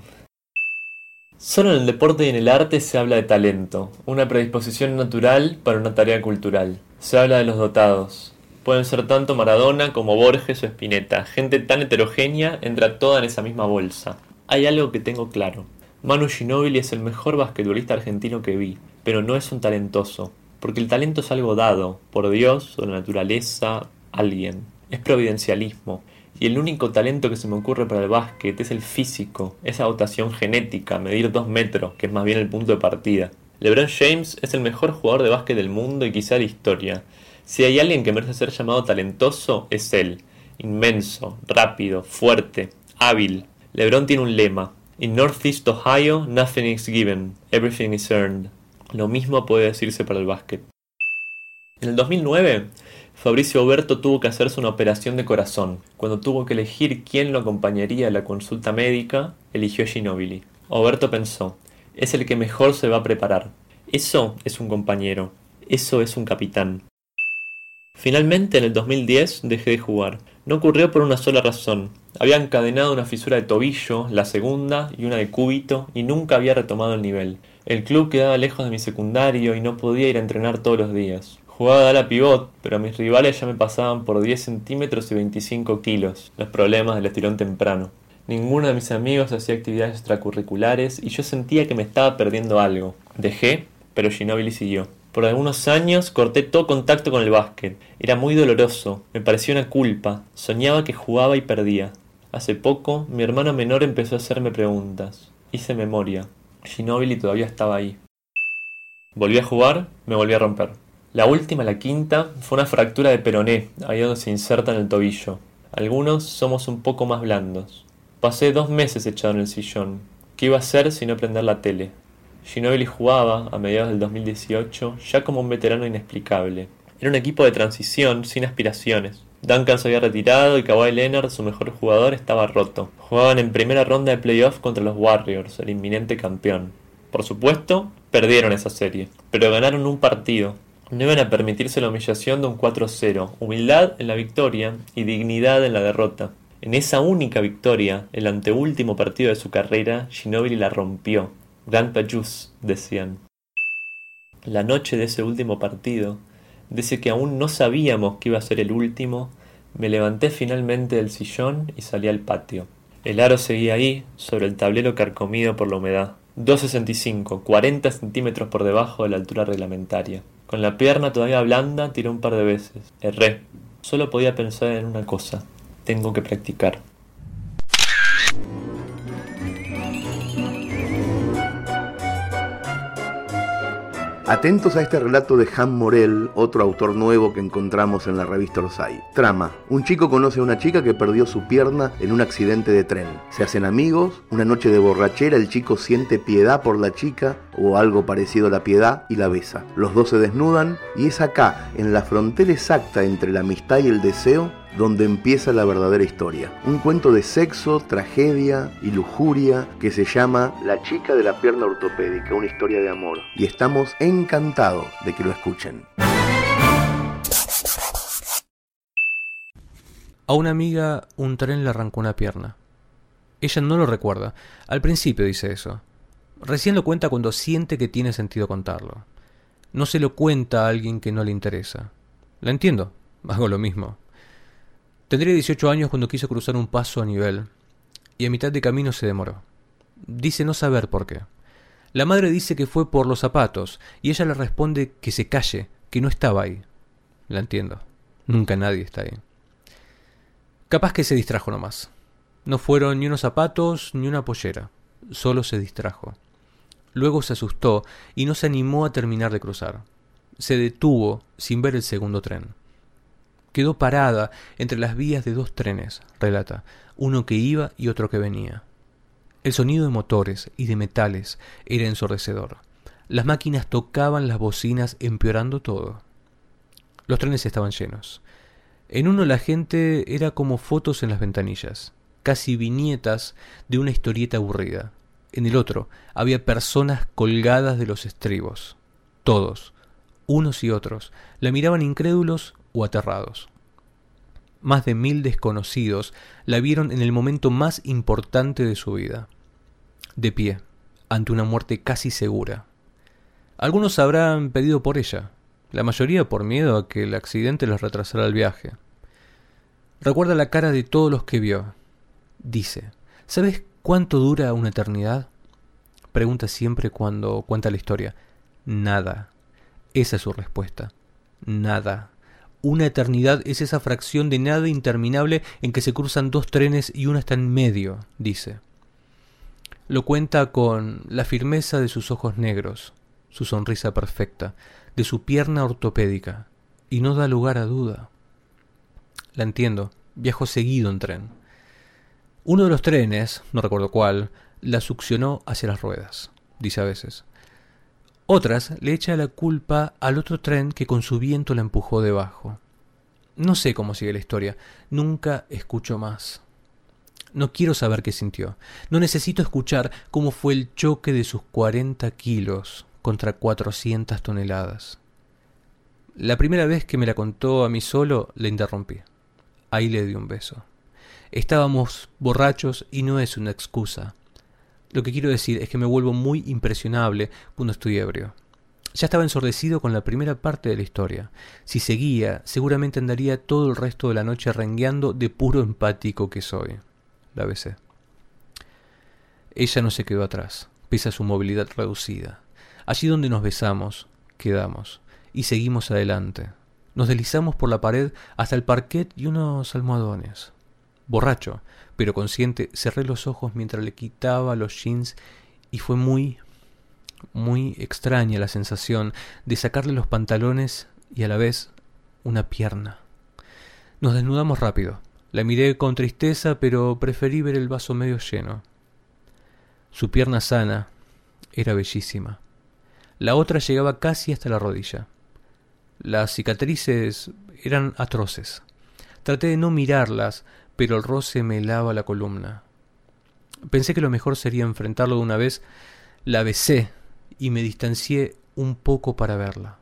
Solo en el deporte y en el arte se habla de talento, una predisposición natural para una tarea cultural. Se habla de los dotados. Pueden ser tanto Maradona como Borges o Spinetta. Gente tan heterogénea entra toda en esa misma bolsa. Hay algo que tengo claro. Manu Ginóbili es el mejor basquetbolista argentino que vi, pero no es un talentoso, porque el talento es algo dado, por Dios o la naturaleza, alguien. Es providencialismo, y el único talento que se me ocurre para el básquet es el físico, esa dotación genética, medir dos metros, que es más bien el punto de partida. LeBron James es el mejor jugador de básquet del mundo y quizá de historia. Si hay alguien que merece ser llamado talentoso, es él. Inmenso, rápido, fuerte, hábil. LeBron tiene un lema. In Northeast Ohio, nothing is given, everything is earned. Lo mismo puede decirse para el básquet. En el 2009, Fabricio Oberto tuvo que hacerse una operación de corazón. Cuando tuvo que elegir quién lo acompañaría a la consulta médica, eligió Ginobili. Oberto pensó, es el que mejor se va a preparar. Eso es un compañero. Eso es un capitán. Finalmente, en el 2010, dejé de jugar. No ocurrió por una sola razón. Había encadenado una fisura de tobillo, la segunda y una de cúbito, y nunca había retomado el nivel. El club quedaba lejos de mi secundario y no podía ir a entrenar todos los días. Jugaba de ala pivot, pero mis rivales ya me pasaban por 10 centímetros y 25 kilos, los problemas del estirón temprano. Ninguno de mis amigos hacía actividades extracurriculares y yo sentía que me estaba perdiendo algo. Dejé, pero Ginobili siguió. Por algunos años corté todo contacto con el básquet. Era muy doloroso, me parecía una culpa, soñaba que jugaba y perdía. Hace poco, mi hermano menor empezó a hacerme preguntas. Hice memoria. Ginobili todavía estaba ahí. Volví a jugar, me volví a romper. La última, la quinta, fue una fractura de peroné, ahí donde se inserta en el tobillo. Algunos somos un poco más blandos. Pasé dos meses echado en el sillón. ¿Qué iba a hacer si no prender la tele? Ginobili jugaba, a mediados del 2018, ya como un veterano inexplicable. Era un equipo de transición, sin aspiraciones. Duncan se había retirado y Kawhi Leonard, su mejor jugador, estaba roto. Jugaban en primera ronda de playoff contra los Warriors, el inminente campeón. Por supuesto, perdieron esa serie, pero ganaron un partido, no iban a permitirse la humillación de un 4-0, humildad en la victoria y dignidad en la derrota. En esa única victoria, el anteúltimo partido de su carrera, Ginobili la rompió. Grandpa Juice, decían. La noche de ese último partido, de ese que aún no sabíamos que iba a ser el último, me levanté finalmente del sillón y salí al patio. El aro seguía ahí, sobre el tablero carcomido por la humedad. 2,65, 40 centímetros por debajo de la altura reglamentaria. Con la pierna todavía blanda tiré un par de veces. Erré. Solo podía pensar en una cosa. Tengo que practicar. Atentos a este relato de Han Morel, otro autor nuevo que encontramos en la revista Orsay. Trama. Un chico conoce a una chica que perdió su pierna en un accidente de tren. Se hacen amigos, una noche de borrachera el chico siente piedad por la chica o algo parecido a la piedad y la besa. Los dos se desnudan y es acá, en la frontera exacta entre la amistad y el deseo, donde empieza la verdadera historia. Un cuento de sexo, tragedia y lujuria que se llama La chica de la pierna ortopédica, una historia de amor. Y estamos encantados de que lo escuchen. A una amiga un tren le arrancó una pierna. Ella no lo recuerda. Al principio dice eso. Recién lo cuenta cuando siente que tiene sentido contarlo. No se lo cuenta a alguien que no le interesa. La entiendo. Hago lo mismo. Tendría 18 años cuando quiso cruzar un paso a nivel, y a mitad de camino se demoró. Dice no saber por qué. La madre dice que fue por los zapatos, y ella le responde que se calle, que no estaba ahí. La entiendo. Nunca nadie está ahí. Capaz que se distrajo nomás. No fueron ni unos zapatos ni una pollera. Solo se distrajo. Luego se asustó y no se animó a terminar de cruzar. Se detuvo sin ver el segundo tren. Quedó parada entre las vías de dos trenes, relata, uno que iba y otro que venía. El sonido de motores y de metales era ensordecedor. Las máquinas tocaban las bocinas empeorando todo. Los trenes estaban llenos. En uno la gente era como fotos en las ventanillas, casi viñetas de una historieta aburrida. En el otro había personas colgadas de los estribos. Todos, unos y otros, la miraban incrédulos o aterrados. Más de mil desconocidos la vieron en el momento más importante de su vida, de pie, ante una muerte casi segura. Algunos habrán pedido por ella, la mayoría por miedo a que el accidente les retrasara el viaje. Recuerda la cara de todos los que vio. Dice, ¿sabes cuánto dura una eternidad? Pregunta siempre cuando cuenta la historia. Nada. Esa es su respuesta. Nada. Una eternidad es esa fracción de nada interminable en que se cruzan dos trenes y uno está en medio, dice. Lo cuenta con la firmeza de sus ojos negros, su sonrisa perfecta, de su pierna ortopédica, y no da lugar a duda. La entiendo, viajo seguido en tren. Uno de los trenes, no recuerdo cuál, la succionó hacia las ruedas, dice a veces. Otras le echa la culpa al otro tren que con su viento la empujó debajo. No sé cómo sigue la historia, nunca escucho más. No quiero saber qué sintió, no necesito escuchar cómo fue el choque de sus cuarenta kilos contra cuatrocientas toneladas. La primera vez que me la contó a mí solo, le interrumpí. Ahí le di un beso. Estábamos borrachos y no es una excusa. Lo que quiero decir es que me vuelvo muy impresionable cuando estoy ebrio. Ya estaba ensordecido con la primera parte de la historia. Si seguía, seguramente andaría todo el resto de la noche rengueando de puro empático que soy. La besé. Ella no se quedó atrás, pese a su movilidad reducida. Allí donde nos besamos, quedamos, y seguimos adelante. Nos deslizamos por la pared hasta el parquet y unos almohadones. Borracho, pero consciente, cerré los ojos mientras le quitaba los jeans y fue muy, muy extraña la sensación de sacarle los pantalones y a la vez una pierna. Nos desnudamos rápido. La miré con tristeza, pero preferí ver el vaso medio lleno. Su pierna sana era bellísima. La otra llegaba casi hasta la rodilla. Las cicatrices eran atroces. Traté de no mirarlas, pero el roce me helaba la columna. Pensé que lo mejor sería enfrentarlo de una vez. La besé y me distancié un poco para verla.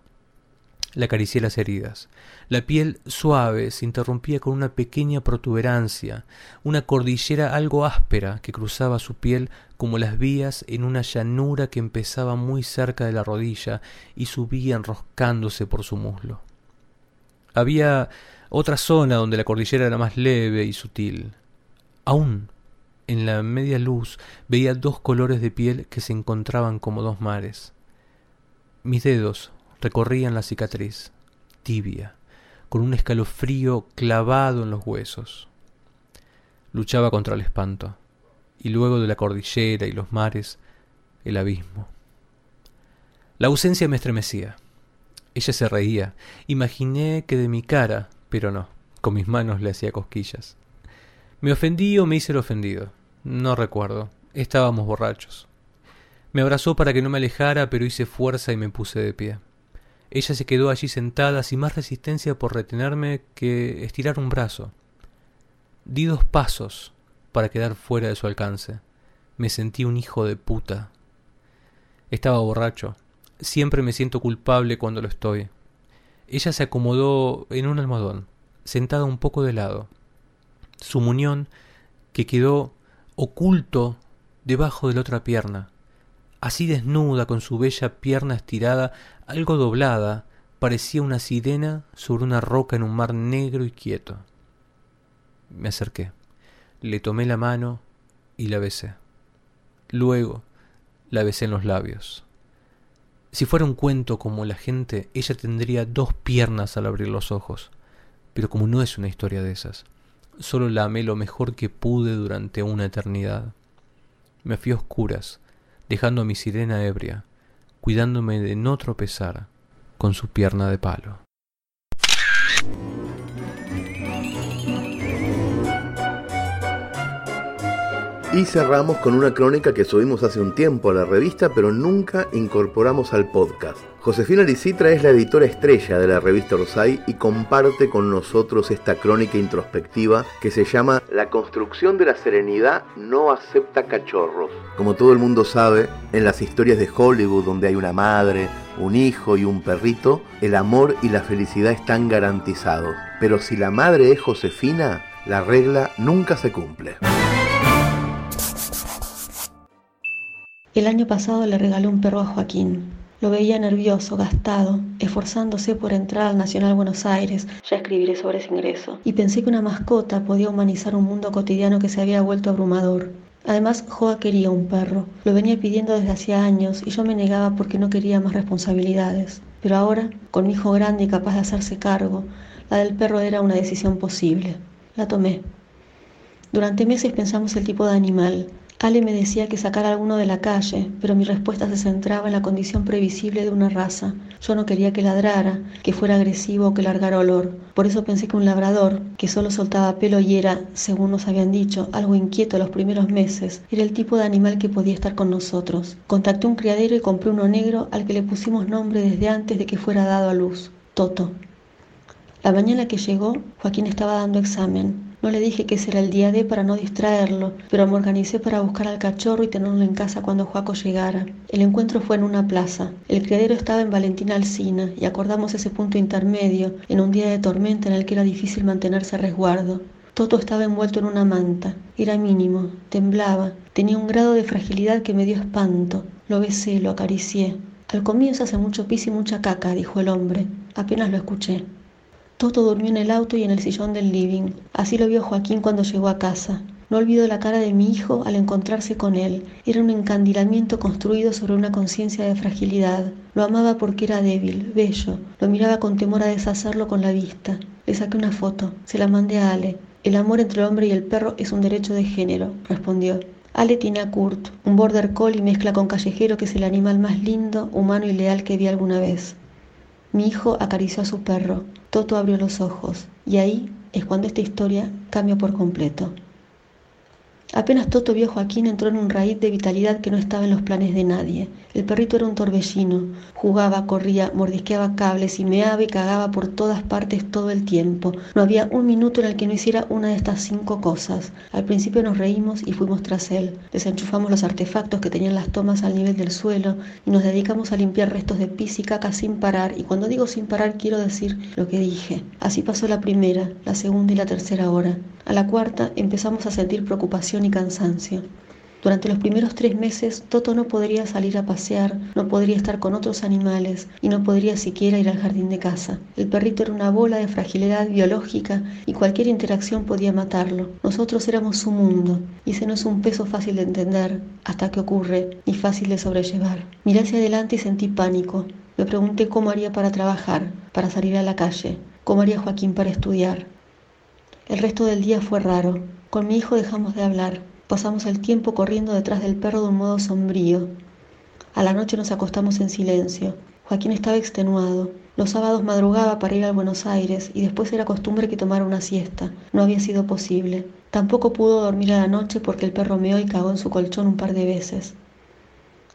Le acaricié las heridas. La piel suave se interrumpía con una pequeña protuberancia, una cordillera algo áspera que cruzaba su piel como las vías en una llanura que empezaba muy cerca de la rodilla y subía enroscándose por su muslo. Había otra zona donde la cordillera era más leve y sutil. Aún en la media luz veía dos colores de piel que se encontraban como dos mares. Mis dedos recorrían la cicatriz, tibia, con un escalofrío clavado en los huesos. Luchaba contra el espanto, y luego de la cordillera y los mares, el abismo. La ausencia me estremecía. Ella se reía. Imaginé que de mi cara, pero no, con mis manos le hacía cosquillas. ¿Me ofendí o me hice el ofendido? No recuerdo. Estábamos borrachos. Me abrazó para que no me alejara, pero hice fuerza y me puse de pie. Ella se quedó allí sentada sin más resistencia por retenerme que estirar un brazo. Di dos pasos para quedar fuera de su alcance. Me sentí un hijo de puta. Estaba borracho. Siempre me siento culpable cuando lo estoy. Ella se acomodó en un almohadón, sentada un poco de lado. Su muñón, que quedó oculto debajo de la otra pierna, así desnuda, con su bella pierna estirada, algo doblada, parecía una sirena sobre una roca en un mar negro y quieto. Me acerqué, le tomé la mano y la besé. Luego la besé en los labios. Si fuera un cuento como la gente, ella tendría dos piernas al abrir los ojos. Pero como no es una historia de esas, solo la amé lo mejor que pude durante una eternidad. Me fui a oscuras, dejando a mi sirena ebria, cuidándome de no tropezar con su pierna de palo. Y cerramos con una crónica que subimos hace un tiempo a la revista, pero nunca incorporamos al podcast. Josefina Licitra es la editora estrella de la revista Orsay y comparte con nosotros esta crónica introspectiva que se llama La construcción de la serenidad no acepta cachorros. Como todo el mundo sabe, en las historias de Hollywood donde hay una madre, un hijo y un perrito, el amor y la felicidad están garantizados. Pero si la madre es Josefina, la regla nunca se cumple. El año pasado le regalé un perro a Joaquín. Lo veía nervioso, gastado, esforzándose por entrar al Nacional Buenos Aires. Ya escribiré sobre ese ingreso. Y pensé que una mascota podía humanizar un mundo cotidiano que se había vuelto abrumador. Además, Joa quería un perro. Lo venía pidiendo desde hacía años y yo me negaba porque no quería más responsabilidades. Pero ahora, con mi hijo grande y capaz de hacerse cargo, la del perro era una decisión posible. La tomé. Durante meses pensamos el tipo de animal, Ale me decía que sacara alguno de la calle, pero mi respuesta se centraba en la condición previsible de una raza. Yo no quería que ladrara, que fuera agresivo o que largara olor. Por eso pensé que un labrador, que solo soltaba pelo y era, según nos habían dicho, algo inquieto los primeros meses, era el tipo de animal que podía estar con nosotros. Contacté un criadero y compré uno negro al que le pusimos nombre desde antes de que fuera dado a luz, Toto. La mañana que llegó, Joaquín estaba dando examen. No le dije que ese era el día de para no distraerlo, pero me organicé para buscar al cachorro y tenerlo en casa cuando Joaco llegara. El encuentro fue en una plaza. El criadero estaba en Valentina Alcina y acordamos ese punto intermedio en un día de tormenta en el que era difícil mantenerse a resguardo. Toto estaba envuelto en una manta. Era mínimo, temblaba, tenía un grado de fragilidad que me dio espanto. Lo besé, lo acaricié. Al comienzo hace mucho pis y mucha caca, dijo el hombre. Apenas lo escuché. Toto durmió en el auto y en el sillón del living. Así lo vio Joaquín cuando llegó a casa. No olvido la cara de mi hijo al encontrarse con él. Era un encandilamiento construido sobre una conciencia de fragilidad. Lo amaba porque era débil, bello. Lo miraba con temor a deshacerlo con la vista. Le saqué una foto. Se la mandé a Ale. El amor entre el hombre y el perro es un derecho de género, respondió. Ale tiene a Kurt, un border collie mezcla con callejero que es el animal más lindo, humano y leal que vi alguna vez. Mi hijo acarició a su perro. Toto abrió los ojos. Y ahí es cuando esta historia cambia por completo. Apenas Toto vio a Joaquín entró en un raíz de vitalidad que no estaba en los planes de nadie. El perrito era un torbellino, jugaba, corría, mordisqueaba cables y meaba y cagaba por todas partes todo el tiempo. No había un minuto en el que no hiciera una de estas cinco cosas. Al principio nos reímos y fuimos tras él. Desenchufamos los artefactos que tenían las tomas al nivel del suelo y nos dedicamos a limpiar restos de pis y caca sin parar. Y cuando digo sin parar quiero decir lo que dije. Así pasó la primera, la segunda y la tercera hora. A la cuarta empezamos a sentir preocupación y cansancio. Durante los primeros tres meses, Toto no podría salir a pasear, no podría estar con otros animales y no podría siquiera ir al jardín de casa. El perrito era una bola de fragilidad biológica y cualquier interacción podía matarlo. Nosotros éramos su mundo y ese no es un peso fácil de entender hasta que ocurre y fácil de sobrellevar. Miré hacia adelante y sentí pánico. Me pregunté cómo haría para trabajar, para salir a la calle, cómo haría Joaquín para estudiar. El resto del día fue raro. Con mi hijo dejamos de hablar. Pasamos el tiempo corriendo detrás del perro de un modo sombrío. A la noche nos acostamos en silencio. Joaquín estaba extenuado. Los sábados madrugaba para ir a Buenos Aires y después era costumbre que tomara una siesta. No había sido posible. Tampoco pudo dormir a la noche porque el perro meó y cagó en su colchón un par de veces.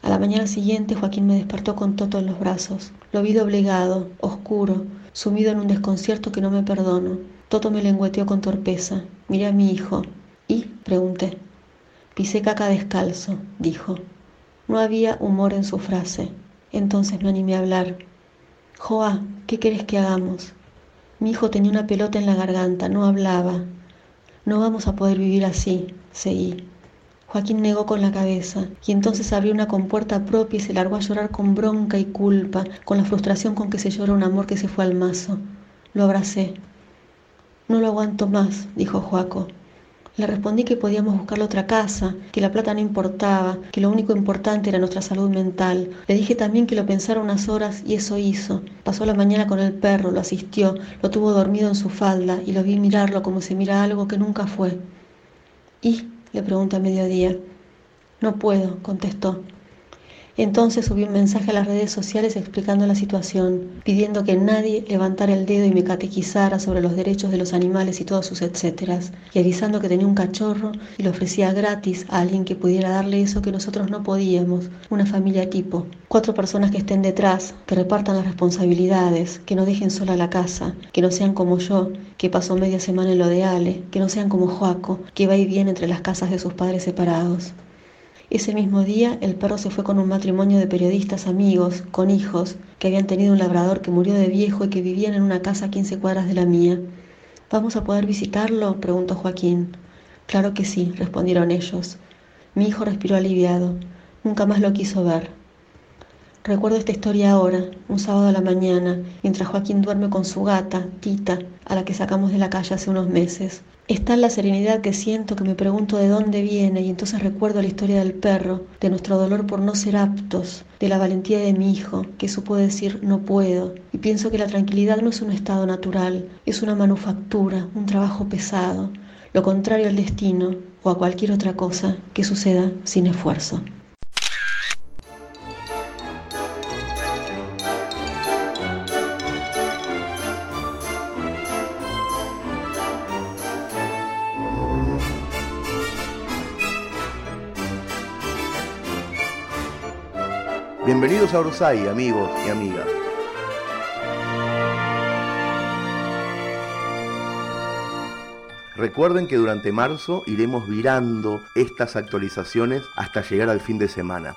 A la mañana siguiente Joaquín me despertó con Toto en los brazos. Lo vi doblegado, oscuro, sumido en un desconcierto que no me perdono. Toto me lengüeteó con torpeza. Miré a mi hijo. ¿Y? pregunté. Pisé caca descalzo, dijo. No había humor en su frase. Entonces me animé a hablar. Joa, ¿qué querés que hagamos? Mi hijo tenía una pelota en la garganta, no hablaba. No vamos a poder vivir así, seguí. Joaquín negó con la cabeza y entonces abrió una compuerta propia y se largó a llorar con bronca y culpa, con la frustración con que se llora un amor que se fue al mazo. Lo abracé. No lo aguanto más, dijo Joaco. Le respondí que podíamos buscarle otra casa, que la plata no importaba, que lo único importante era nuestra salud mental. Le dije también que lo pensara unas horas y eso hizo. Pasó la mañana con el perro, lo asistió, lo tuvo dormido en su falda y lo vi mirarlo como se mira algo que nunca fue. ¿Y? le pregunté a mediodía. No puedo, contestó. Entonces subí un mensaje a las redes sociales explicando la situación, pidiendo que nadie levantara el dedo y me catequizara sobre los derechos de los animales y todos sus etcéteras, y avisando que tenía un cachorro y lo ofrecía gratis a alguien que pudiera darle eso que nosotros no podíamos, una familia tipo. Cuatro personas que estén detrás, que repartan las responsabilidades, que no dejen sola la casa, que no sean como yo, que pasó media semana en lo de Ale, que no sean como Joaco, que va y viene entre las casas de sus padres separados. Ese mismo día el perro se fue con un matrimonio de periodistas amigos, con hijos, que habían tenido un labrador que murió de viejo y que vivían en una casa a 15 cuadras de la mía. ¿Vamos a poder visitarlo? preguntó Joaquín. Claro que sí, respondieron ellos. Mi hijo respiró aliviado. Nunca más lo quiso ver. Recuerdo esta historia ahora, un sábado a la mañana, mientras Joaquín duerme con su gata, Tita, a la que sacamos de la calle hace unos meses. Está en la serenidad que siento que me pregunto de dónde viene y entonces recuerdo la historia del perro, de nuestro dolor por no ser aptos, de la valentía de mi hijo, que supo decir no puedo. Y pienso que la tranquilidad no es un estado natural, es una manufactura, un trabajo pesado, lo contrario al destino o a cualquier otra cosa que suceda sin esfuerzo. Bienvenidos a Orsay, amigos y amigas. Recuerden que durante marzo iremos virando estas actualizaciones hasta llegar al fin de semana.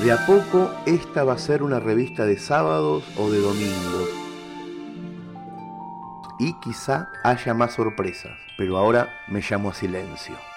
De a poco esta va a ser una revista de sábados o de domingos. Y quizá haya más sorpresas, pero ahora me llamo a silencio.